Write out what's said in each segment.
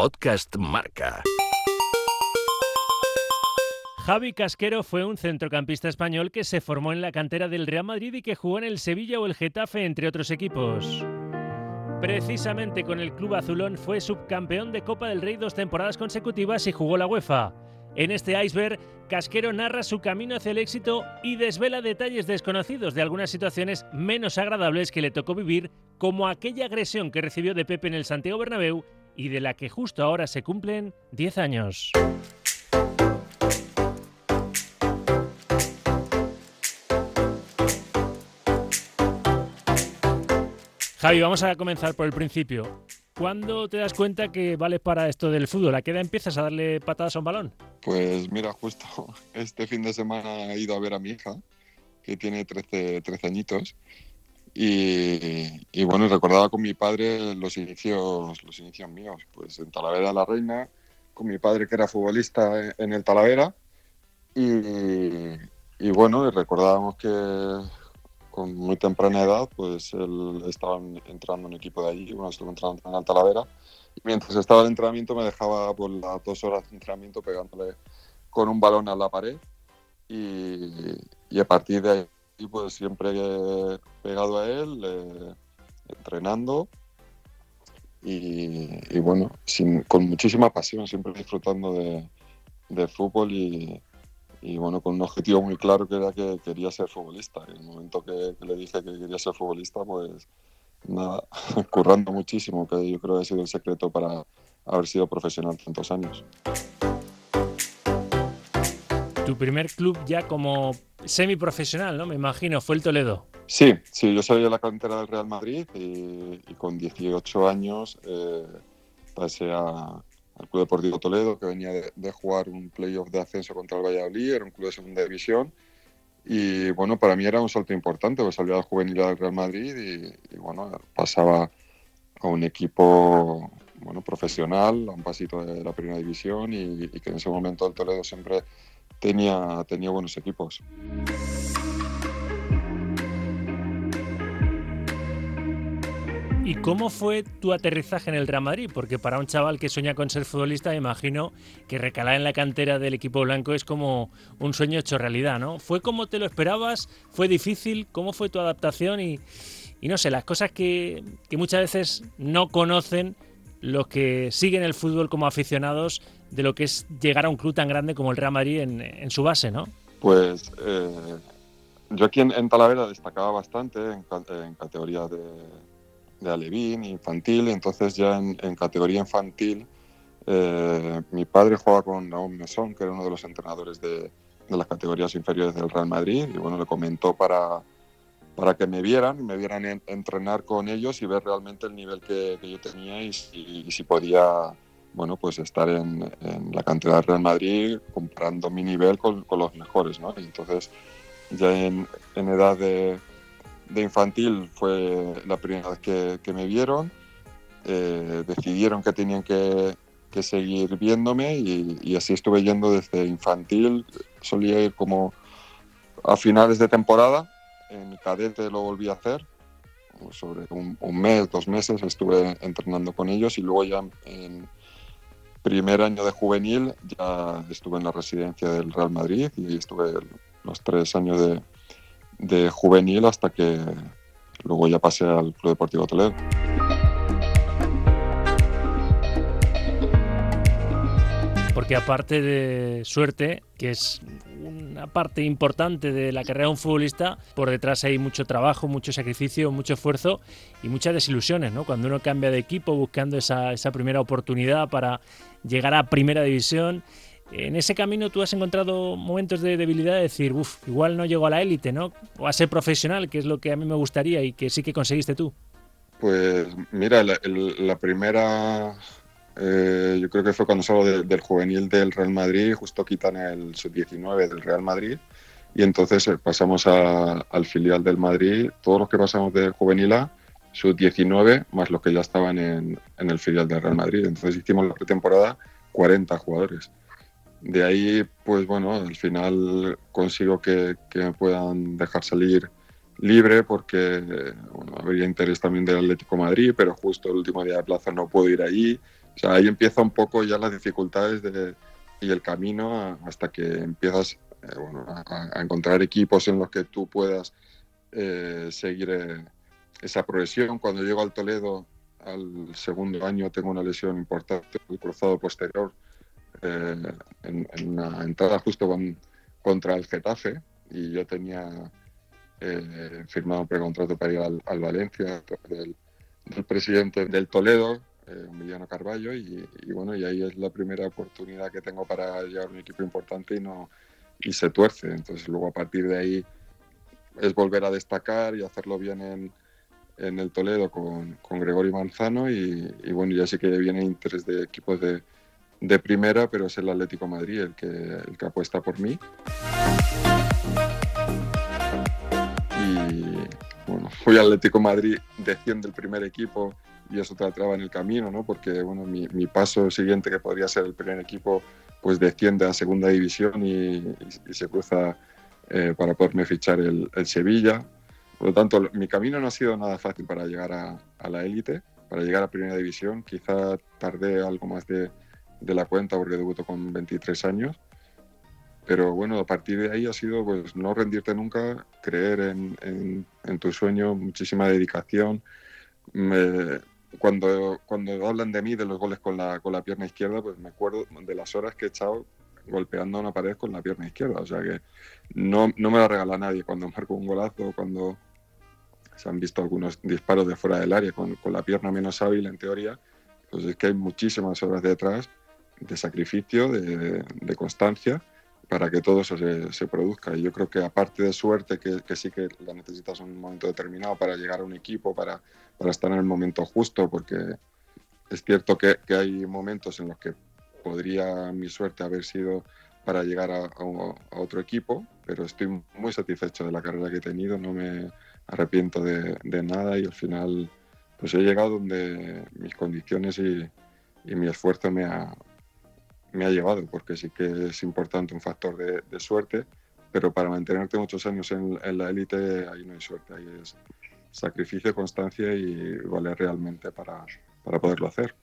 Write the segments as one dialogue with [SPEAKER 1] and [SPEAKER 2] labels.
[SPEAKER 1] Podcast Marca.
[SPEAKER 2] Javi Casquero fue un centrocampista español que se formó en la cantera del Real Madrid y que jugó en el Sevilla o el Getafe, entre otros equipos. Precisamente con el club azulón fue subcampeón de Copa del Rey dos temporadas consecutivas y jugó la UEFA. En este iceberg, Casquero narra su camino hacia el éxito y desvela detalles desconocidos de algunas situaciones menos agradables que le tocó vivir, como aquella agresión que recibió de Pepe en el Santiago Bernabéu y de la que justo ahora se cumplen 10 años. Javi, vamos a comenzar por el principio. ¿Cuándo te das cuenta que vales para esto del fútbol? ¿A qué edad empiezas a darle patadas a un balón?
[SPEAKER 3] Pues mira, justo este fin de semana he ido a ver a mi hija, que tiene 13, 13 añitos, y, bueno, recordaba con mi padre los inicios, los inicios míos, pues en Talavera la Reina, con mi padre que era futbolista en el Talavera, y, y bueno, recordábamos que con muy temprana edad, pues él estaba entrando en un equipo de allí, bueno, estuvo entrando en Talavera, y mientras estaba el entrenamiento me dejaba por las dos horas de entrenamiento pegándole con un balón a la pared, y, y a partir de ahí, siempre pegado a él, eh, entrenando, y, bueno, sin, con muchísima pasión, siempre disfrutando de, de fútbol y, y bueno, con un objetivo muy claro que era que quería ser futbolista. En el momento que, le dije que quería ser futbolista, pues nada, currando muchísimo, que yo creo que ha sido el secreto para haber sido profesional tantos años.
[SPEAKER 2] Tu primer club ya como semiprofesional, ¿no? Me imagino, fue el Toledo.
[SPEAKER 3] Sí, sí, yo salí de la cantera del Real Madrid y, con 18 años eh, pasé a, al Club Deportivo Toledo, que venía de, jugar un playoff de ascenso contra el Valladolid, era un club de segunda división. Y bueno, para mí era un salto importante, pues salía al juvenil del Real Madrid y, bueno, pasaba a un equipo bueno, profesional, a un pasito de la primera división y, y que en ese momento el Toledo siempre tenía, tenía buenos equipos.
[SPEAKER 2] ¿Y cómo fue tu aterrizaje en el Real Madrid? Porque para un chaval que sueña con ser futbolista, me imagino que recalar en la cantera del equipo blanco es como un sueño hecho realidad, ¿no? ¿Fue como te lo esperabas? ¿Fue difícil? ¿Cómo fue tu adaptación? Y, no sé, las cosas que, muchas veces no conocen los que siguen el fútbol como aficionados de lo que es llegar a un club tan grande como el Real Madrid en, su base, ¿no?
[SPEAKER 3] Pues eh, yo aquí en, Talavera destacaba bastante en, en categoría de de alevín, infantil, entonces ya en, categoría infantil eh, mi padre jugaba con Raúl Mesón, que era uno de los entrenadores de, las categorías inferiores del Real Madrid, y bueno, le comentó para, para que me vieran, me vieran entrenar con ellos y ver realmente el nivel que, yo tenía y si, podía bueno, pues estar en, la cantera del Real Madrid comparando mi nivel con, los mejores, ¿no? Y entonces ya en edad de, de infantil fue la primera vez que, me vieron. Eh, decidieron que tenían que, seguir viéndome y, así estuve yendo desde infantil. Solía ir como a finales de temporada. En cadete lo volví a hacer. Sobre un, mes, dos meses estuve entrenando con ellos y luego ya en primer año de juvenil ya estuve en la residencia del Real Madrid y estuve los tres años de, de juvenil hasta que luego ya pasé al Club Deportivo Toledo.
[SPEAKER 2] Porque aparte de suerte, que es una parte importante de la carrera de un futbolista, por detrás hay mucho trabajo, mucho sacrificio, mucho esfuerzo y muchas desilusiones, ¿no? Cuando uno cambia de equipo buscando esa, esa primera oportunidad para llegar a primera división en ese camino tú has encontrado momentos de debilidad de decir, uff, igual no llego a la élite, ¿no? O a ser profesional, que es lo que a mí me gustaría y que sí que conseguiste tú.
[SPEAKER 3] Pues mira, la, primera, eh, yo creo que fue cuando salgo del juvenil del Real Madrid, justo quitan el sub-19 del Real Madrid y entonces eh, pasamos al filial del Madrid, todos los que pasamos de juvenil A, sub-19, más los que ya estaban en, en el filial del Real Madrid. Entonces hicimos la pretemporada 40 jugadores de ahí, pues bueno, al final consigo que, me puedan dejar salir libre porque bueno, habría interés también del Atlético Madrid, pero justo el último día de plaza no puedo ir ahí. Sea, ahí empieza un poco ya las dificultades de, y el camino hasta que empiezas eh, a, encontrar equipos en los que tú puedas eh, seguir eh, esa progresión. Cuando llego al Toledo, al segundo año, tengo una lesión importante, el cruzado posterior, en, una entrada justo con, contra el Getafe, y yo tenía firmado un precontrato para ir al, Valencia del presidente del Toledo, eh, Emiliano Carballo, y, bueno, y ahí es la primera oportunidad que tengo para llevar un equipo importante y no y se tuerce. Entonces luego a partir de ahí es volver a destacar y hacerlo bien en, en el Toledo con, con Gregorio Manzano y, bueno, ya sé que viene interés de equipos de, de, primera, pero es el Atlético Madrid el que, el que apuesta por mí. Y bueno, fui Atlético Madrid, desciende el primer equipo y eso te traba en el camino, ¿no? Porque bueno, mi, mi, paso siguiente, que podría ser el primer equipo, pues desciende a segunda división y, se cruza eh, para poderme fichar el, el, Sevilla. Por lo tanto, mi camino no ha sido nada fácil para llegar a, a la élite, para llegar a primera división. Quizá tardé algo más de, de la cuenta porque debuto con 23 años. Pero bueno, a partir de ahí ha sido pues no rendirte nunca, creer en, en, en tu sueño, muchísima dedicación. Cuando, cuando hablan de mí, de los goles con la, con la pierna izquierda, pues me acuerdo de las horas que he echado golpeando una pared con la pierna izquierda. O sea que no, no me la regala nadie cuando marco un golazo, cuando se han visto algunos disparos de fuera del área con, con la pierna menos hábil en teoría. Pues es que hay muchísimas horas detrás de sacrificio, de, de constancia para que todo eso se, se, produzca. Y yo creo que aparte de suerte, que, que, sí que la necesitas en un momento determinado para llegar a un equipo, para, para estar en el momento justo, porque es cierto que, que, hay momentos en los que podría mi suerte haber sido para llegar a, a, a, otro equipo, pero estoy muy satisfecho de la carrera que he tenido, no me arrepiento de, de nada y al final pues he llegado donde mis condiciones y, y mi esfuerzo me ha, me ha llevado, porque sí que es importante un factor de, de suerte, pero para mantenerte muchos años en, en la élite ahí no hay suerte, ahí es sacrificio, constancia y vale realmente para, para poderlo hacer.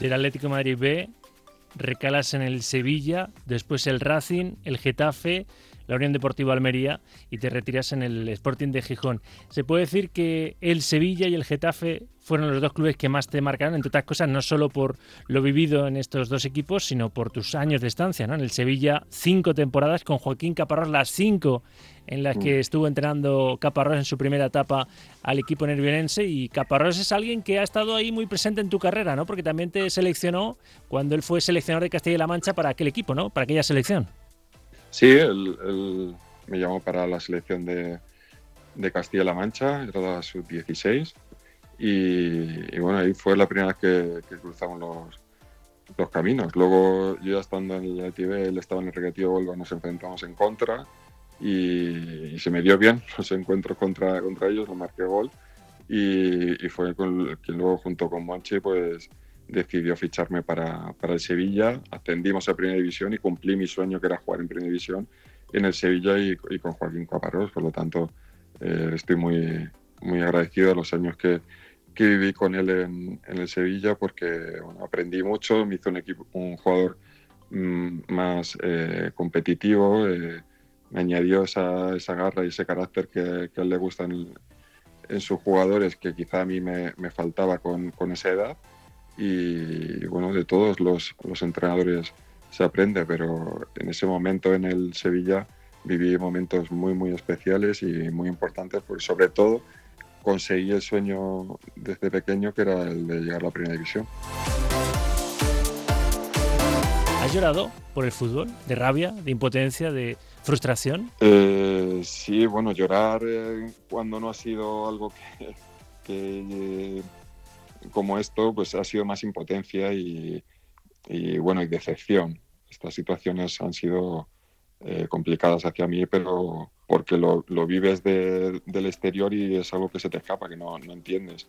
[SPEAKER 2] Del Atlético Madrid B, recalas en el Sevilla, después el Racing, el Getafe, la Unión Deportiva Almería y te retiras en el Sporting de Gijón. Se puede decir que el Sevilla y el Getafe fueron los dos clubes que más te marcaron, entre otras cosas, no solo por lo vivido en estos dos equipos, sino por tus años de estancia. ¿no? En el Sevilla, cinco temporadas con Joaquín Caparrós, las cinco en las que mm. estuvo entrenando Caparrós en su primera etapa al equipo nervionense. Y Caparrós es alguien que ha estado ahí muy presente en tu carrera, ¿no? porque también te seleccionó cuando él fue seleccionador de Castilla y La Mancha para aquel equipo, ¿no? para aquella selección.
[SPEAKER 3] Sí, él, me llamó para la selección de, de Castilla-La Mancha, era la sub-16. Y, y, bueno, ahí fue la primera vez que, que cruzamos los, los, caminos. Luego, yo ya estando en el ITV, él estaba en el Recreativo Volva, nos enfrentamos en contra y, se me dio bien los encuentros contra, contra ellos, lo marqué gol. Y, fue con, quien luego, junto con Monchi, pues decidió ficharme para, para, el Sevilla, ascendimos a Primera División y cumplí mi sueño que era jugar en Primera División en el Sevilla y, con Joaquín Caparrós, por lo tanto eh, estoy muy, muy agradecido de los años que, que viví con él en, en el Sevilla porque aprendí mucho, me hizo un, equipo, un jugador mmm, más eh, competitivo, eh, me añadió esa, esa, garra y ese carácter que, que a él le gusta en, en, sus jugadores que quizá a mí me, me faltaba con, con esa edad y bueno, de todos los, los, entrenadores se aprende, pero en ese momento en el Sevilla viví momentos muy, muy especiales y muy importantes, porque sobre todo conseguí el sueño desde pequeño que era el de llegar a la primera división.
[SPEAKER 2] ¿Has llorado por el fútbol? ¿De rabia, de impotencia, de frustración?
[SPEAKER 3] Eh, sí, bueno, llorar eh, cuando no ha sido algo que, que eh, como esto, pues ha sido más impotencia y, y bueno, y decepción. Estas situaciones han sido eh, complicadas hacia mí, pero porque lo, lo vives de, del exterior y es algo que se te escapa, que no, no entiendes.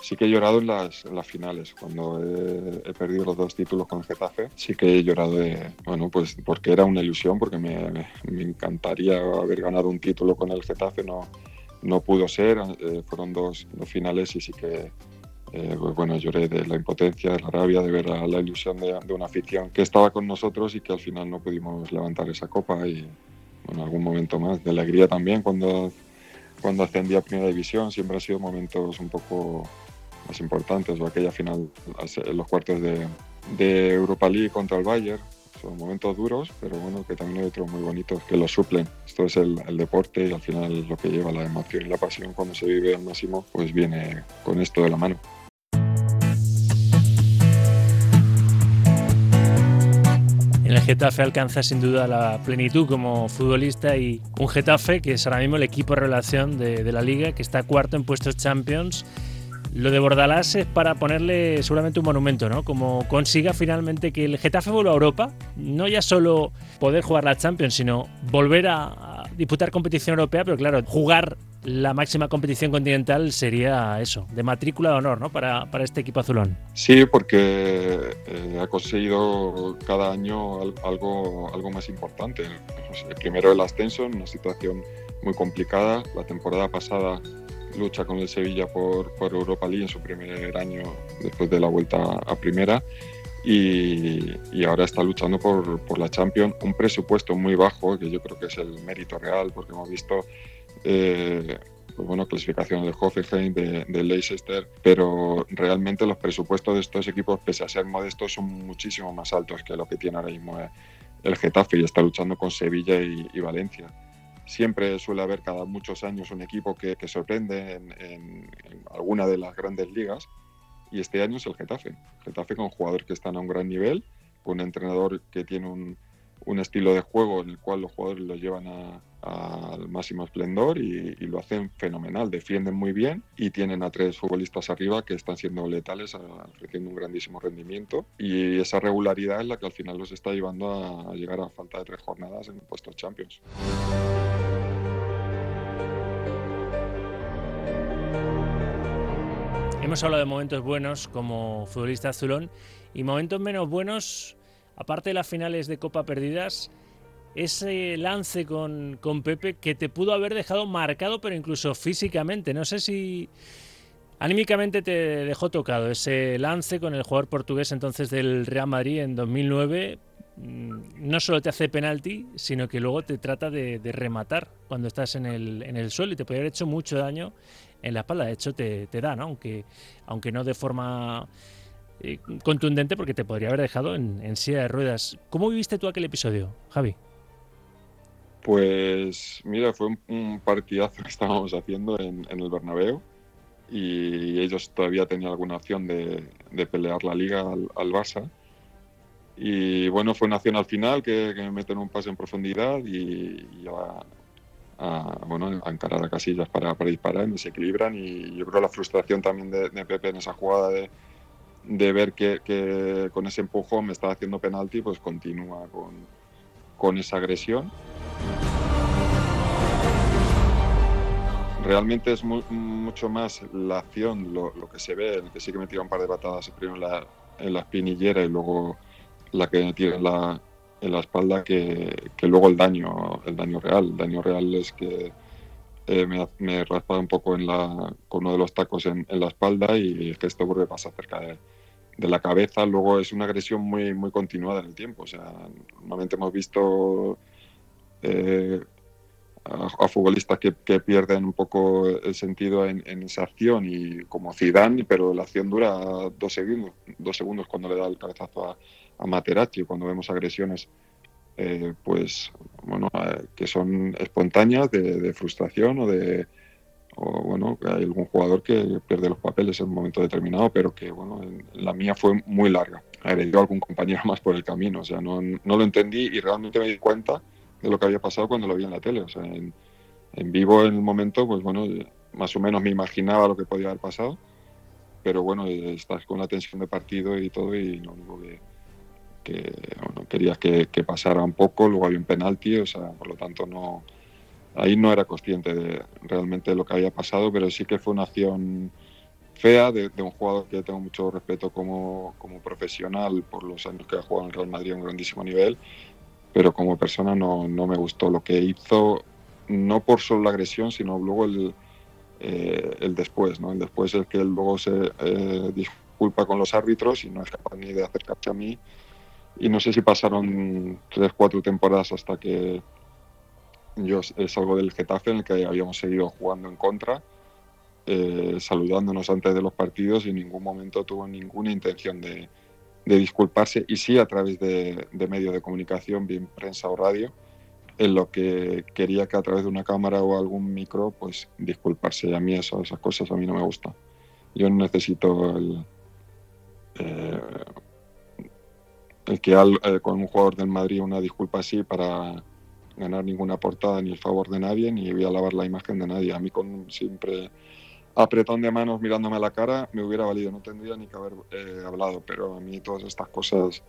[SPEAKER 3] Sí que he llorado en las, en las finales, cuando he, he, perdido los dos títulos con Getafe. Sí que he llorado, de, bueno, pues porque era una ilusión, porque me, me, encantaría haber ganado un título con el Getafe, no, no pudo ser, eh, fueron dos, dos, finales y sí que eh, pues bueno, lloré de la impotencia, de la rabia, de ver la, la ilusión de, de, una afición que estaba con nosotros y que al final no pudimos levantar esa copa y bueno, algún momento más de alegría también cuando, cuando ascendí a Primera División, siempre han sido momentos un poco más importantes, o aquella final los cuartos de, de Europa League contra el Bayern, son momentos duros, pero bueno, que también hay otros muy bonitos que los suplen. Esto es el, el, deporte y al final lo que lleva la emoción y la pasión cuando se vive al máximo, pues viene con esto de la mano.
[SPEAKER 2] En el Getafe alcanza sin duda la plenitud como futbolista y un Getafe que es ahora mismo el equipo relación de, de la liga, que está cuarto en puestos Champions lo de Bordalás es para ponerle seguramente un monumento, ¿no? Como consiga finalmente que el Getafe vuelva a Europa, no ya solo poder jugar la Champions, sino volver a, disputar competición europea, pero claro, jugar la máxima competición continental sería eso, de matrícula de honor, ¿no? Para, para este equipo azulón.
[SPEAKER 3] Sí, porque eh, ha conseguido cada año algo, algo más importante. primero el ascenso en una situación muy complicada. La temporada pasada lucha con el Sevilla por, por, Europa League en su primer año después de la vuelta a primera y, y ahora está luchando por, por, la Champions, un presupuesto muy bajo que yo creo que es el mérito real porque hemos visto eh, pues bueno, clasificación del Hoffenheim, de, de, Leicester, pero realmente los presupuestos de estos equipos, pese a ser modestos, son muchísimo más altos que lo que tiene ahora mismo el Getafe y está luchando con Sevilla y, y Valencia siempre suele haber cada muchos años un equipo que, que sorprende en, en, en, alguna de las grandes ligas y este año es el Getafe. Getafe con jugadores que están a un gran nivel, con un entrenador que tiene un, un estilo de juego en el cual los jugadores lo llevan al máximo esplendor y, lo hacen fenomenal, defienden muy bien y tienen a tres futbolistas arriba que están siendo letales, ofreciendo un grandísimo rendimiento y esa regularidad es la que al final los está llevando a, a llegar a falta de tres jornadas en puestos Champions.
[SPEAKER 2] Hemos hablado de momentos buenos como futbolista azulón y momentos menos buenos, aparte de las finales de Copa perdidas, ese lance con, con, Pepe que te pudo haber dejado marcado, pero incluso físicamente. No sé si anímicamente te dejó tocado ese lance con el jugador portugués entonces del Real Madrid en 2009. Mm, no solo te hace penalti, sino que luego te trata de, rematar cuando estás en el, en el, suelo y te puede haber hecho mucho daño en la espalda. De hecho, te, te da, ¿no? Aunque, aunque no de forma eh, contundente, porque te podría haber dejado en, silla de ruedas. ¿Cómo viviste tú aquel episodio, Javi?
[SPEAKER 3] Pues mira, fue un, partidazo que estábamos haciendo en, el Bernabéu y ellos todavía tenían alguna opción de, pelear la liga al, al, Barça. Y bueno, fue una acción al final que, me meten un pase en profundidad y, y a, bueno, encarar a Casillas para, para disparar, me se equilibran y yo creo la frustración también de, de Pepe en esa jugada de, de ver que, que, con ese empujón me estaba haciendo penalti, pues continúa con, con esa agresión. Realmente es muy, mucho más la acción, lo, lo, que se ve, el que sí que me tira un par de patadas primero en la, en la espinillera y luego la que me tira en la, en la espalda que, que, luego el daño, el daño real. El daño real es que eh, me, me raspa un poco en la, con uno de los tacos en, la espalda y es que esto vuelve pasa cerca de, la cabeza. Luego es una agresión muy, muy continuada en el tiempo. O sea, normalmente hemos visto eh, a, futbolistas que, pierden un poco el sentido en, en, esa acción y como Zidane, pero la acción dura dos segundos, dos segundos cuando le da el cabezazo a a Materazzi cuando vemos agresiones eh, pues bueno eh, que son espontáneas de, frustración o de o bueno hay algún jugador que pierde los papeles en un momento determinado pero que bueno en, la mía fue muy larga. Agredió a algún compañero más por el camino o sea no, no, lo entendí y realmente me di cuenta de lo que había pasado cuando lo vi en la tele. O sea en, vivo en el momento pues bueno más o menos me imaginaba lo que podía haber pasado pero bueno estás con la tensión de partido y todo y lo único que que bueno, quería que, que, pasara un poco, luego había un penalti, o sea, por lo tanto no ahí no era consciente de realmente lo que había pasado, pero sí que fue una acción fea de, de un jugador que tengo mucho respeto como, como, profesional por los años que ha jugado en Real Madrid a un grandísimo nivel, pero como persona no, no me gustó lo que hizo, no por solo la agresión, sino luego el, eh, el después, ¿no? El después es que él luego se eh, disculpa con los árbitros y no es capaz ni de acercarse a mí. Y no sé si pasaron tres, cuatro temporadas hasta que yo salgo del Getafe en el que habíamos seguido jugando en contra, eh, saludándonos antes de los partidos y en ningún momento tuvo ninguna intención de, disculparse y sí a través de, medios de comunicación, bien prensa o radio, en lo que quería que a través de una cámara o algún micro, pues disculparse. A mí eso, esas cosas a mí no me gustan. Yo necesito el, eh, que eh, con un jugador del Madrid una disculpa así para ganar ninguna portada ni el favor de nadie, ni voy a lavar la imagen de nadie. A mí con siempre apretón de manos mirándome a la cara me hubiera valido, no tendría ni que haber eh, hablado, pero a mí todas estas cosas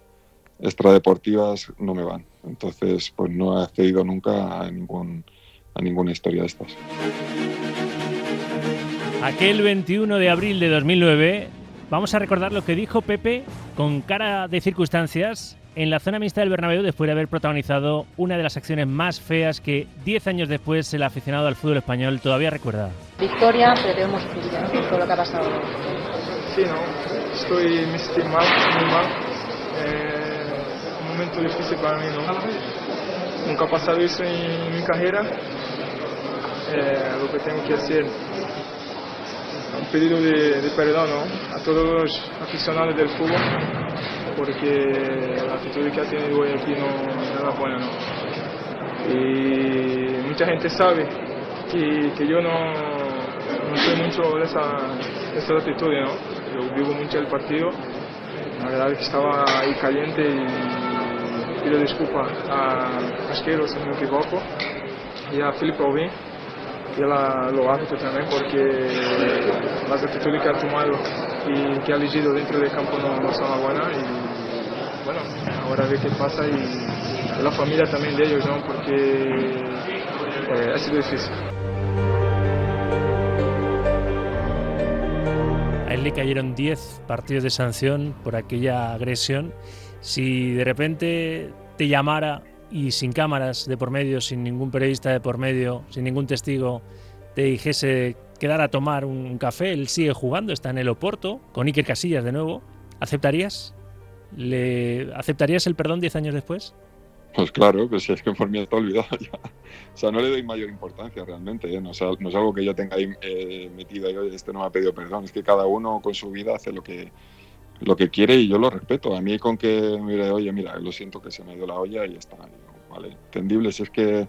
[SPEAKER 3] extradeportivas no me van. Entonces, pues no he accedido nunca a, ningún, a ninguna historia de estas.
[SPEAKER 2] Aquel 21 de abril de 2009, vamos a recordar lo que dijo Pepe con cara de circunstancias en la zona mixta del Bernabéu después de haber protagonizado una de las acciones más feas que 10 años después el aficionado al fútbol español todavía recuerda.
[SPEAKER 1] Victoria, pero hemos perdido todo lo que ha pasado.
[SPEAKER 4] Sí, no, estoy me mal, muy mal. Eh, momento difícil para mí, ¿no? Nunca ha pasado eso en mi carrera. Eh, lo que tengo que hacer, un pedido de, perdón a todos los aficionados del fútbol, porque la actitud que ha tenido hoy aquí no, es buena. Y mucha gente sabe que, que yo no, soy mucho de esa, de actitud, ¿no? Yo vivo mucho el partido, la verdad es que estaba ahí caliente y pido disculpa a Asquero, si me equivoco, y a Felipe Alvin y a lo árbitro también, porque las actitudes que ha tomado y que ha elegido dentro del campo no, no son buenas. Y bueno, ahora ver qué pasa y la familia también de ellos, ¿no? porque eh, ha sido difícil.
[SPEAKER 2] A él le cayeron 10 partidos de sanción por aquella agresión si de repente te llamara y sin cámaras de por medio, sin ningún periodista de por medio, sin ningún testigo, te dijese quedar a tomar un café, él sigue jugando, está en el Oporto, con Iker Casillas de nuevo, ¿aceptarías? ¿Le aceptarías el perdón diez años después?
[SPEAKER 3] Pues claro, pues es que por mí está olvidado ya. O sea, no le doy mayor importancia realmente, ¿eh? no, es algo que yo tenga ahí eh, metido este no me ha pedido perdón, es que cada uno con su vida hace lo que, lo que quiere y yo lo respeto. A mí con que mire, oye, mira, lo siento que se me ido la olla y ya está. Vale, entendible. Si es que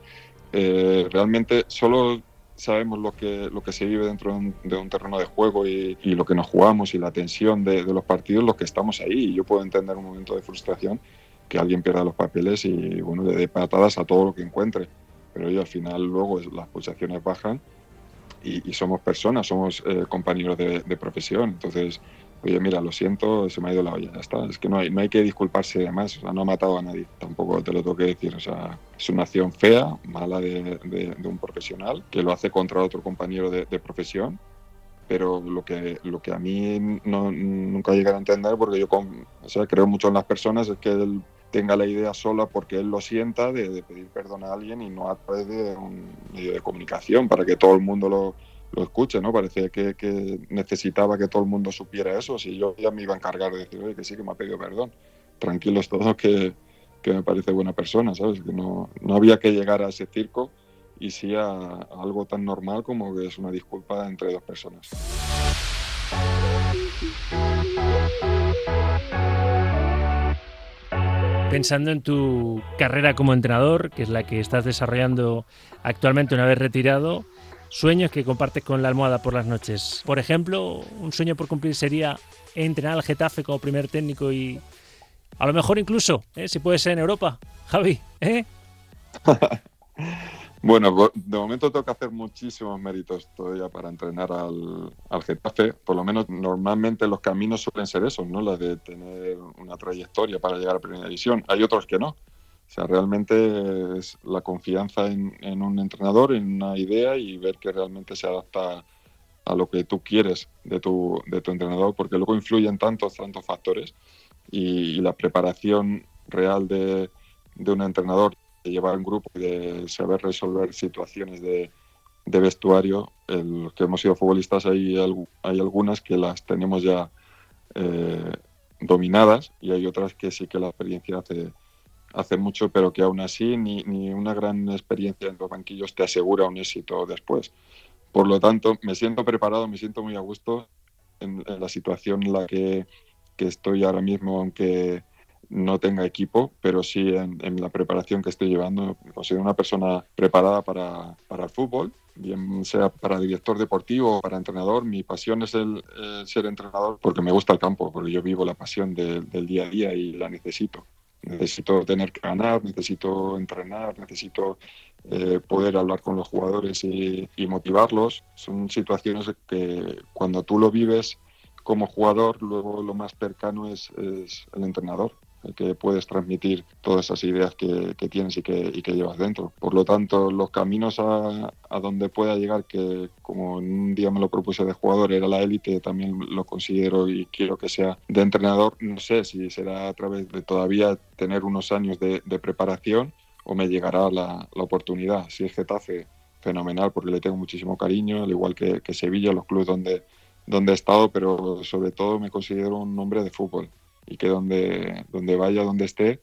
[SPEAKER 3] eh, realmente solo sabemos lo que, lo que se vive dentro de un, terreno de juego y, lo que nos jugamos y la tensión de, los partidos, los que estamos ahí. Y yo puedo entender un momento de frustración que alguien pierda los papeles y, bueno, le dé patadas a todo lo que encuentre. Pero yo al final luego las pulsaciones bajan y, somos personas, somos eh, compañeros de, de profesión. Entonces, oye, mira, lo siento, se me ha ido la olla, ya está. Es que no hay, no hay que disculparse de más, o sea, no ha matado a nadie, tampoco te lo tengo que decir. O sea, es una acción fea, mala de, de, un profesional, que lo hace contra otro compañero de, profesión, pero lo que, lo que a mí no, nunca llegaré a entender, porque yo o sea, creo mucho en las personas, es que él tenga la idea sola porque él lo sienta de, de pedir perdón a alguien y no a través de un medio de comunicación para que todo el mundo lo, lo escuche, ¿no? Parecía que, necesitaba que todo el mundo supiera eso. Si yo ya me iba a encargar de decir, que sí, que me ha pedido perdón. Tranquilos todos, que, que me parece buena persona, ¿sabes? Que no, no había que llegar a ese circo y sí a, algo tan normal como que es una disculpa entre dos personas.
[SPEAKER 2] Pensando en tu carrera como entrenador, que es la que estás desarrollando actualmente una vez retirado, Sueños que compartes con la almohada por las noches. Por ejemplo, un sueño por cumplir sería entrenar al Getafe como primer técnico y a lo mejor incluso, ¿eh? si puede ser en Europa. Javi, ¿eh?
[SPEAKER 3] bueno, de momento tengo que hacer muchísimos méritos todavía para entrenar al, Getafe. Por lo menos normalmente los caminos suelen ser esos, ¿no? La de tener una trayectoria para llegar a Primera División. Hay otros que no. O sea, realmente es la confianza en, un entrenador, en una idea y ver que realmente se adapta a lo que tú quieres de tu, de tu entrenador, porque luego influyen tantos, tantos factores y, la preparación real de, de, un entrenador, de llevar un grupo de saber resolver situaciones de, de vestuario, los que hemos sido futbolistas, hay, hay algunas que las tenemos ya eh, dominadas y hay otras que sí que la experiencia hace, hace mucho, pero que aún así ni, ni una gran experiencia en los banquillos te asegura un éxito después. Por lo tanto, me siento preparado, me siento muy a gusto en, la situación en la que, que, estoy ahora mismo, aunque no tenga equipo, pero sí en, la preparación que estoy llevando. Considero una persona preparada para, para, el fútbol, bien sea para director deportivo o para entrenador. Mi pasión es el, ser entrenador porque me gusta el campo, porque yo vivo la pasión del día a día y la necesito. Necesito tener que ganar, necesito entrenar, necesito eh, poder hablar con los jugadores y, motivarlos. Son situaciones que cuando tú lo vives como jugador, luego lo más cercano es el entrenador que puedes transmitir todas esas ideas que, tienes y que, llevas dentro. Por lo tanto, los caminos a, donde pueda llegar, que como un día me lo propuse de jugador, era la élite, también lo considero y quiero que sea de entrenador. No sé si será a través de todavía tener unos años de, preparación o me llegará la, la, oportunidad. Si es Getafe, fenomenal, porque le tengo muchísimo cariño, al igual que, que Sevilla, los clubes donde, donde he estado, pero sobre todo me considero un hombre de fútbol y que donde, donde vaya, donde esté,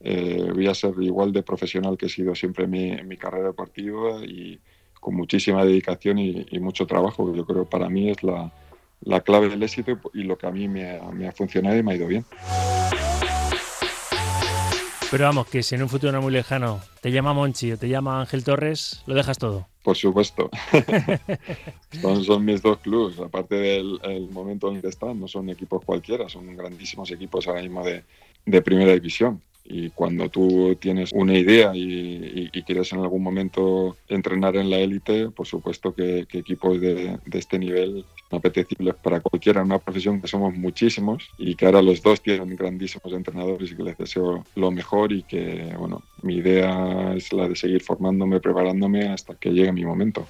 [SPEAKER 3] eh, voy a ser igual de profesional que he sido siempre en mi, mi carrera deportiva y con muchísima dedicación y, mucho trabajo, que yo creo para mí es la, la clave del éxito y lo que a mí me ha, me ha funcionado y me ha ido bien.
[SPEAKER 2] Pero vamos, que si en un futuro no muy lejano te llama Monchi o te llama Ángel Torres, lo dejas todo.
[SPEAKER 3] Por supuesto. son, son, mis dos clubes, aparte del momento en el que están, no son equipos cualquiera, son grandísimos equipos ahora mismo de, de primera división. Y cuando tú tienes una idea y, quieres en algún momento entrenar en la élite, por supuesto que, equipos de, este nivel son apetecibles para cualquiera, una profesión que somos muchísimos y que ahora los dos tienen grandísimos entrenadores y que les deseo lo mejor y que, bueno, mi idea es la de seguir formándome, preparándome hasta que llegue mi momento.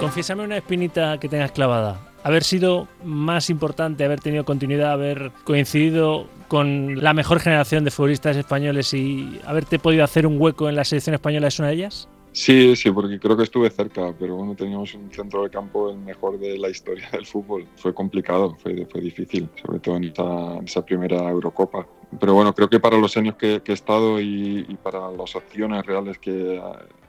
[SPEAKER 2] Confiésame una espinita que tengas clavada haber sido más importante, haber tenido continuidad, haber coincidido con la mejor generación de futbolistas españoles y haberte podido hacer un hueco en la selección española es una de ellas?
[SPEAKER 3] Sí, sí, porque creo que estuve cerca, pero bueno, teníamos un centro de campo el mejor de la historia del fútbol. Fue complicado, fue, fue difícil, sobre todo en esa, primera Eurocopa. Pero bueno, creo que para los años que, he estado y, y, para las opciones reales que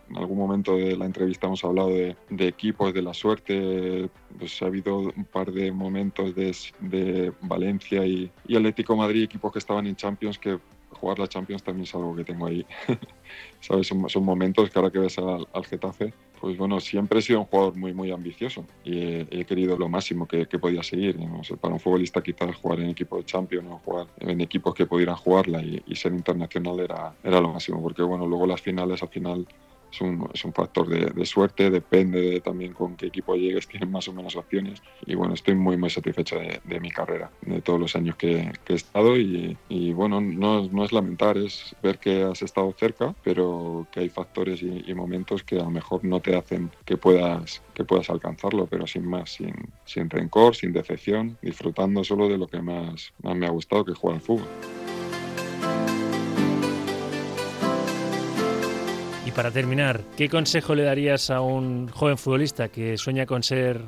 [SPEAKER 3] en algún momento de la entrevista hemos hablado de, equipos, de la suerte. Pues ha habido un par de momentos de, Valencia y, y, Atlético Madrid, equipos que estaban en Champions, que jugar la Champions también es algo que tengo ahí. ¿Sabes? Son, momentos que ahora que ves al, Getafe, pues bueno, siempre he sido un jugador muy, muy ambicioso y he, querido lo máximo que, podía seguir. para un futbolista quizás jugar en equipo de Champions jugar en equipos que pudieran jugarla y, y, ser internacional era, era lo máximo, porque bueno, luego las finales al final es un, es un factor de, suerte, depende también con qué equipo llegues, tienes más o menos opciones. Y bueno, estoy muy, muy satisfecho de, mi carrera, de todos los años que, he estado. Y, y bueno, no, no, es lamentar, es ver que has estado cerca, pero que hay factores y, momentos que a lo mejor no te hacen que puedas, que puedas alcanzarlo, pero sin más, sin, sin rencor, sin decepción, disfrutando solo de lo que más, más me ha gustado, que es jugar al fútbol.
[SPEAKER 2] Para terminar, ¿qué consejo le darías a un joven futbolista que sueña con ser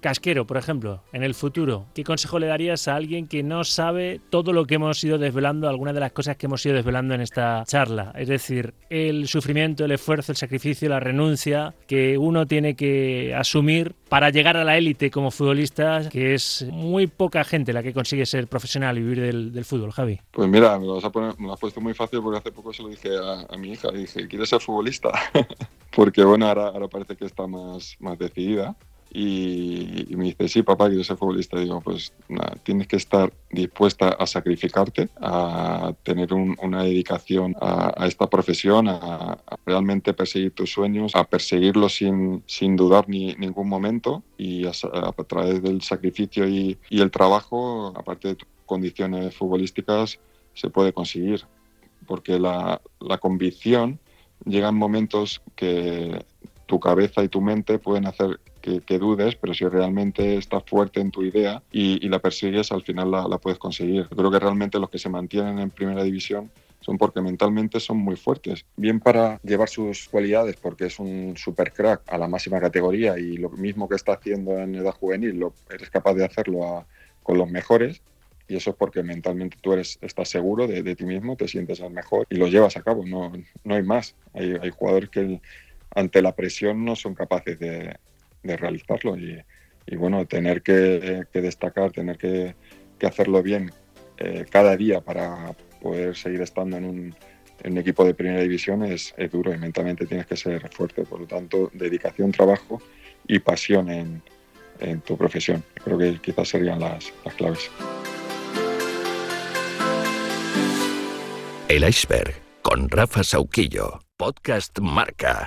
[SPEAKER 2] casquero, por ejemplo, en el futuro? ¿Qué consejo le darías a alguien que no sabe todo lo que hemos ido desvelando, algunas de las cosas que hemos ido desvelando en esta charla? Es decir, el sufrimiento, el esfuerzo, el sacrificio, la renuncia que uno tiene que asumir para llegar a la élite como futbolista, que es muy poca gente la que consigue ser profesional y vivir del, fútbol, Javi.
[SPEAKER 3] Pues mira, me lo, has puesto muy fácil porque hace poco se lo dije a, mi hija, dije, ¿quieres ser futbolista? porque bueno, ahora, ahora parece que está más, más decidida. Y, me dice, sí, papá, quiero ser futbolista. Digo, pues tienes que estar dispuesta a sacrificarte, a tener una dedicación a, esta profesión, a, realmente perseguir tus sueños, a perseguirlos sin, sin dudar ni ningún momento y a, través del sacrificio y, y el trabajo, aparte de tus condiciones futbolísticas, se puede conseguir. Porque la, la convicción llega en momentos que tu cabeza y tu mente pueden hacer que, dudes, pero si realmente estás fuerte en tu idea y, la persigues, al final la, puedes conseguir. creo que realmente los que se mantienen en primera división son porque mentalmente son muy fuertes. Bien para llevar sus cualidades, porque es un super crack a la máxima categoría y lo mismo que está haciendo en edad juvenil, lo, eres capaz de hacerlo con los mejores. Y eso es porque mentalmente tú eres, estás seguro de, ti mismo, te sientes al mejor y lo llevas a cabo. No, no hay más. Hay, hay jugadores que ante la presión no son capaces de, de realizarlo. Y, y, bueno, tener que, que destacar, tener que, que hacerlo bien eh, cada día para poder seguir estando en un, equipo de primera división es, duro y mentalmente tienes que ser fuerte. Por lo tanto, dedicación, trabajo y pasión en, tu profesión. Creo que quizás serían las, las claves.
[SPEAKER 5] El iceberg con Rafa Sauquillo, podcast Marca.